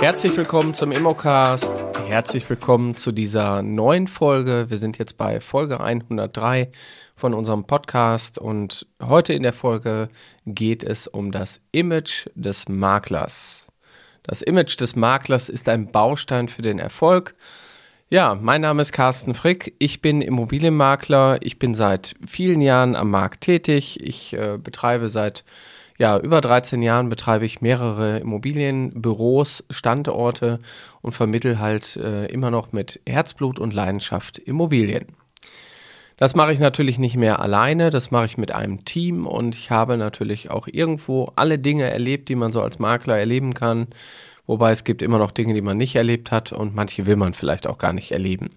Herzlich willkommen zum Immocast. Herzlich willkommen zu dieser neuen Folge. Wir sind jetzt bei Folge 103 von unserem Podcast und heute in der Folge geht es um das Image des Maklers. Das Image des Maklers ist ein Baustein für den Erfolg. Ja, mein Name ist Carsten Frick. Ich bin Immobilienmakler. Ich bin seit vielen Jahren am Markt tätig. Ich äh, betreibe seit ja, über 13 Jahren betreibe ich mehrere Immobilienbüros, Standorte und vermittel halt äh, immer noch mit Herzblut und Leidenschaft Immobilien. Das mache ich natürlich nicht mehr alleine, das mache ich mit einem Team und ich habe natürlich auch irgendwo alle Dinge erlebt, die man so als Makler erleben kann. Wobei es gibt immer noch Dinge, die man nicht erlebt hat und manche will man vielleicht auch gar nicht erleben.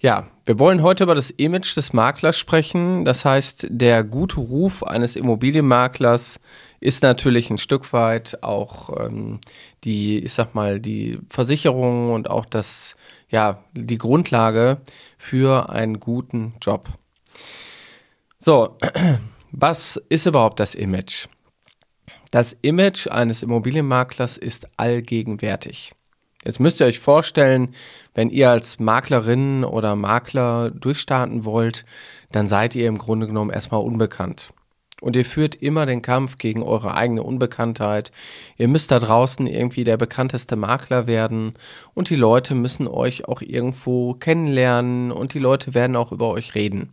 Ja, wir wollen heute über das Image des Maklers sprechen. Das heißt, der gute Ruf eines Immobilienmaklers ist natürlich ein Stück weit auch ähm, die, ich sag mal, die Versicherung und auch das, ja, die Grundlage für einen guten Job. So, was ist überhaupt das Image? Das Image eines Immobilienmaklers ist allgegenwärtig. Jetzt müsst ihr euch vorstellen, wenn ihr als Maklerin oder Makler durchstarten wollt, dann seid ihr im Grunde genommen erstmal unbekannt. Und ihr führt immer den Kampf gegen eure eigene Unbekanntheit. Ihr müsst da draußen irgendwie der bekannteste Makler werden und die Leute müssen euch auch irgendwo kennenlernen und die Leute werden auch über euch reden.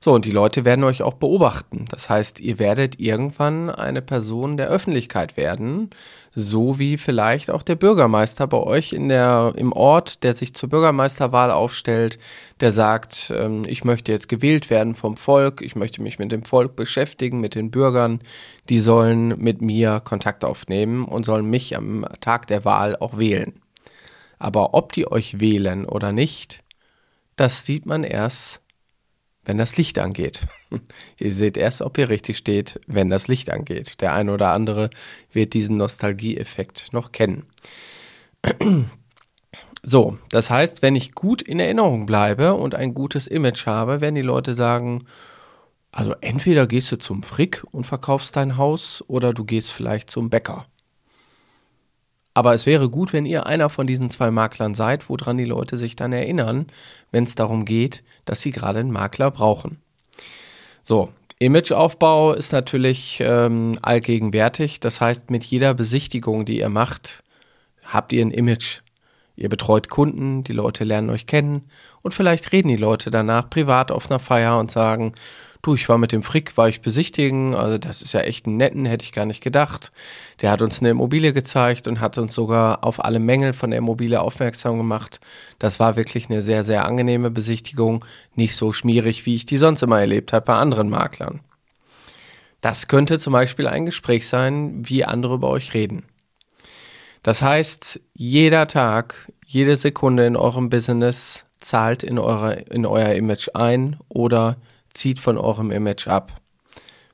So, und die Leute werden euch auch beobachten. Das heißt, ihr werdet irgendwann eine Person der Öffentlichkeit werden, so wie vielleicht auch der Bürgermeister bei euch in der, im Ort, der sich zur Bürgermeisterwahl aufstellt, der sagt, ähm, ich möchte jetzt gewählt werden vom Volk, ich möchte mich mit dem Volk beschäftigen, mit den Bürgern, die sollen mit mir Kontakt aufnehmen und sollen mich am Tag der Wahl auch wählen. Aber ob die euch wählen oder nicht, das sieht man erst wenn das Licht angeht. ihr seht erst, ob ihr richtig steht, wenn das Licht angeht. Der eine oder andere wird diesen Nostalgieeffekt noch kennen. So, das heißt, wenn ich gut in Erinnerung bleibe und ein gutes Image habe, werden die Leute sagen, also entweder gehst du zum Frick und verkaufst dein Haus oder du gehst vielleicht zum Bäcker. Aber es wäre gut, wenn ihr einer von diesen zwei Maklern seid, woran die Leute sich dann erinnern, wenn es darum geht, dass sie gerade einen Makler brauchen. So, Imageaufbau ist natürlich ähm, allgegenwärtig. Das heißt, mit jeder Besichtigung, die ihr macht, habt ihr ein Image. Ihr betreut Kunden, die Leute lernen euch kennen und vielleicht reden die Leute danach privat auf einer Feier und sagen, Du, ich war mit dem Frick, war ich besichtigen. Also das ist ja echt ein netten, hätte ich gar nicht gedacht. Der hat uns eine Immobilie gezeigt und hat uns sogar auf alle Mängel von der Immobilie aufmerksam gemacht. Das war wirklich eine sehr, sehr angenehme Besichtigung. Nicht so schmierig, wie ich die sonst immer erlebt habe bei anderen Maklern. Das könnte zum Beispiel ein Gespräch sein, wie andere über euch reden. Das heißt, jeder Tag, jede Sekunde in eurem Business zahlt in, eure, in euer Image ein oder zieht von eurem Image ab.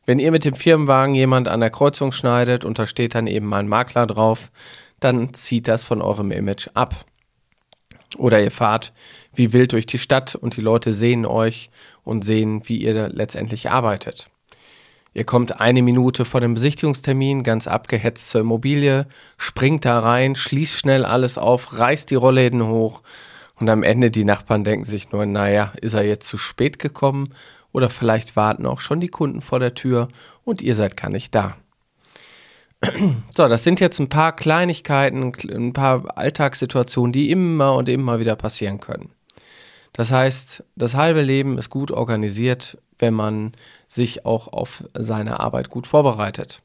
Wenn ihr mit dem Firmenwagen jemand an der Kreuzung schneidet und da steht dann eben ein Makler drauf, dann zieht das von eurem Image ab. Oder ihr fahrt wie wild durch die Stadt und die Leute sehen euch und sehen, wie ihr letztendlich arbeitet. Ihr kommt eine Minute vor dem Besichtigungstermin ganz abgehetzt zur Immobilie, springt da rein, schließt schnell alles auf, reißt die Rollläden hoch und am Ende die Nachbarn denken sich nur, naja, ist er jetzt zu spät gekommen oder vielleicht warten auch schon die Kunden vor der Tür und ihr seid gar nicht da. So, das sind jetzt ein paar Kleinigkeiten, ein paar Alltagssituationen, die immer und immer wieder passieren können. Das heißt, das halbe Leben ist gut organisiert, wenn man sich auch auf seine Arbeit gut vorbereitet.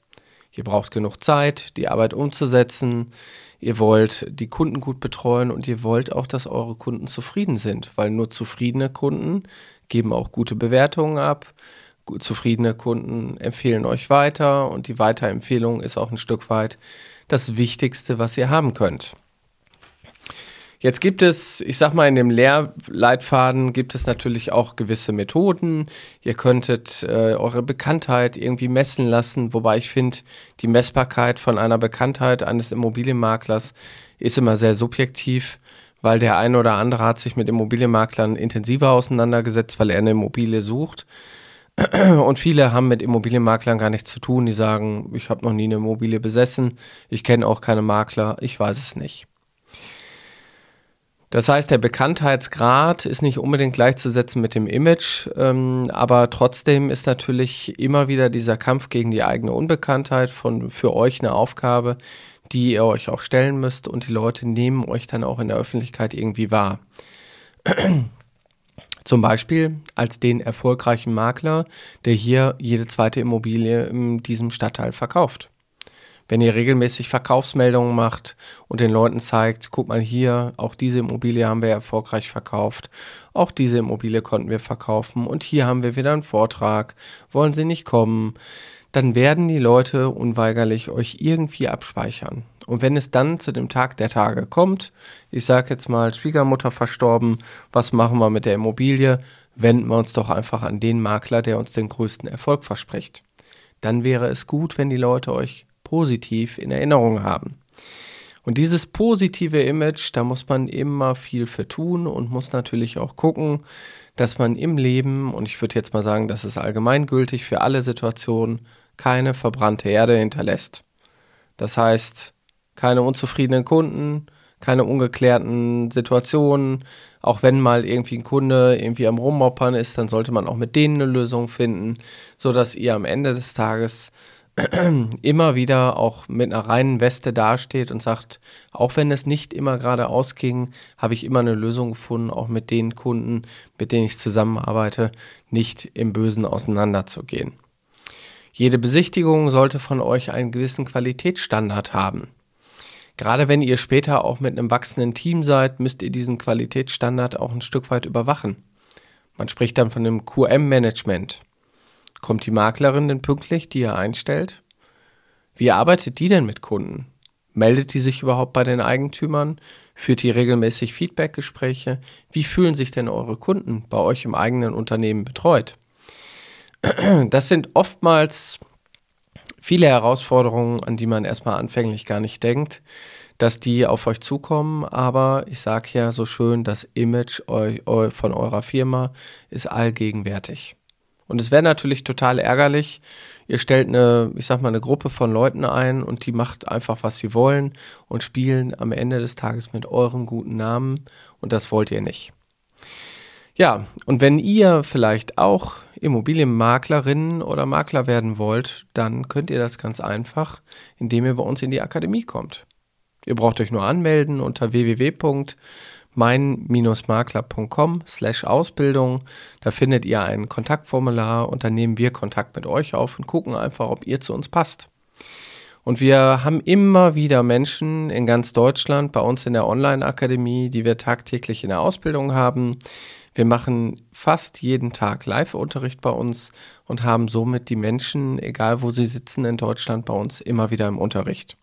Ihr braucht genug Zeit, die Arbeit umzusetzen. Ihr wollt die Kunden gut betreuen und ihr wollt auch, dass eure Kunden zufrieden sind, weil nur zufriedene Kunden geben auch gute Bewertungen ab. Zufriedene Kunden empfehlen euch weiter und die Weiterempfehlung ist auch ein Stück weit das Wichtigste, was ihr haben könnt. Jetzt gibt es, ich sag mal, in dem Lehrleitfaden gibt es natürlich auch gewisse Methoden. Ihr könntet äh, eure Bekanntheit irgendwie messen lassen, wobei ich finde, die Messbarkeit von einer Bekanntheit eines Immobilienmaklers ist immer sehr subjektiv weil der eine oder andere hat sich mit Immobilienmaklern intensiver auseinandergesetzt, weil er eine Immobilie sucht. Und viele haben mit Immobilienmaklern gar nichts zu tun. Die sagen, ich habe noch nie eine Immobilie besessen, ich kenne auch keine Makler, ich weiß es nicht. Das heißt, der Bekanntheitsgrad ist nicht unbedingt gleichzusetzen mit dem Image, ähm, aber trotzdem ist natürlich immer wieder dieser Kampf gegen die eigene Unbekanntheit von, für euch eine Aufgabe, die ihr euch auch stellen müsst und die Leute nehmen euch dann auch in der Öffentlichkeit irgendwie wahr. Zum Beispiel als den erfolgreichen Makler, der hier jede zweite Immobilie in diesem Stadtteil verkauft. Wenn ihr regelmäßig Verkaufsmeldungen macht und den Leuten zeigt, guck mal hier, auch diese Immobilie haben wir erfolgreich verkauft, auch diese Immobilie konnten wir verkaufen und hier haben wir wieder einen Vortrag, wollen Sie nicht kommen, dann werden die Leute unweigerlich euch irgendwie abspeichern. Und wenn es dann zu dem Tag der Tage kommt, ich sage jetzt mal, Schwiegermutter verstorben, was machen wir mit der Immobilie? Wenden wir uns doch einfach an den Makler, der uns den größten Erfolg verspricht. Dann wäre es gut, wenn die Leute euch positiv in Erinnerung haben. Und dieses positive Image, da muss man immer viel für tun und muss natürlich auch gucken, dass man im Leben, und ich würde jetzt mal sagen, das ist allgemeingültig für alle Situationen, keine verbrannte Erde hinterlässt. Das heißt, keine unzufriedenen Kunden, keine ungeklärten Situationen. Auch wenn mal irgendwie ein Kunde irgendwie am Rummoppern ist, dann sollte man auch mit denen eine Lösung finden, sodass ihr am Ende des Tages immer wieder auch mit einer reinen Weste dasteht und sagt, auch wenn es nicht immer gerade ausging, habe ich immer eine Lösung gefunden, auch mit den Kunden, mit denen ich zusammenarbeite, nicht im Bösen auseinanderzugehen. Jede Besichtigung sollte von euch einen gewissen Qualitätsstandard haben. Gerade wenn ihr später auch mit einem wachsenden Team seid, müsst ihr diesen Qualitätsstandard auch ein Stück weit überwachen. Man spricht dann von einem QM-Management. Kommt die Maklerin denn pünktlich, die ihr einstellt? Wie arbeitet die denn mit Kunden? Meldet die sich überhaupt bei den Eigentümern? Führt die regelmäßig Feedbackgespräche? Wie fühlen sich denn eure Kunden bei euch im eigenen Unternehmen betreut? Das sind oftmals viele Herausforderungen, an die man erstmal anfänglich gar nicht denkt, dass die auf euch zukommen. Aber ich sage ja so schön, das Image von eurer Firma ist allgegenwärtig. Und es wäre natürlich total ärgerlich. Ihr stellt eine, ich sag mal, eine Gruppe von Leuten ein und die macht einfach, was sie wollen und spielen am Ende des Tages mit eurem guten Namen und das wollt ihr nicht. Ja, und wenn ihr vielleicht auch Immobilienmaklerin oder Makler werden wollt, dann könnt ihr das ganz einfach, indem ihr bei uns in die Akademie kommt. Ihr braucht euch nur anmelden unter www.mein-makler.com slash Ausbildung. Da findet ihr ein Kontaktformular und dann nehmen wir Kontakt mit euch auf und gucken einfach, ob ihr zu uns passt. Und wir haben immer wieder Menschen in ganz Deutschland bei uns in der Online-Akademie, die wir tagtäglich in der Ausbildung haben, wir machen fast jeden Tag Live-Unterricht bei uns und haben somit die Menschen, egal wo sie sitzen in Deutschland, bei uns immer wieder im Unterricht.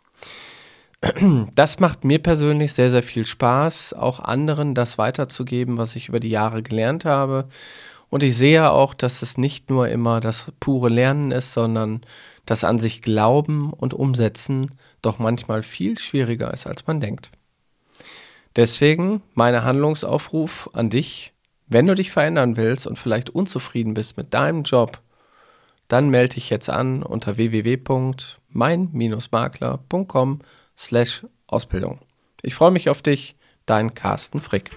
Das macht mir persönlich sehr, sehr viel Spaß, auch anderen das weiterzugeben, was ich über die Jahre gelernt habe. Und ich sehe auch, dass es nicht nur immer das pure Lernen ist, sondern das an sich Glauben und Umsetzen doch manchmal viel schwieriger ist, als man denkt. Deswegen mein Handlungsaufruf an dich, wenn du dich verändern willst und vielleicht unzufrieden bist mit deinem Job, dann melde dich jetzt an unter www.mein-makler.com slash Ausbildung. Ich freue mich auf dich, dein Carsten Frick.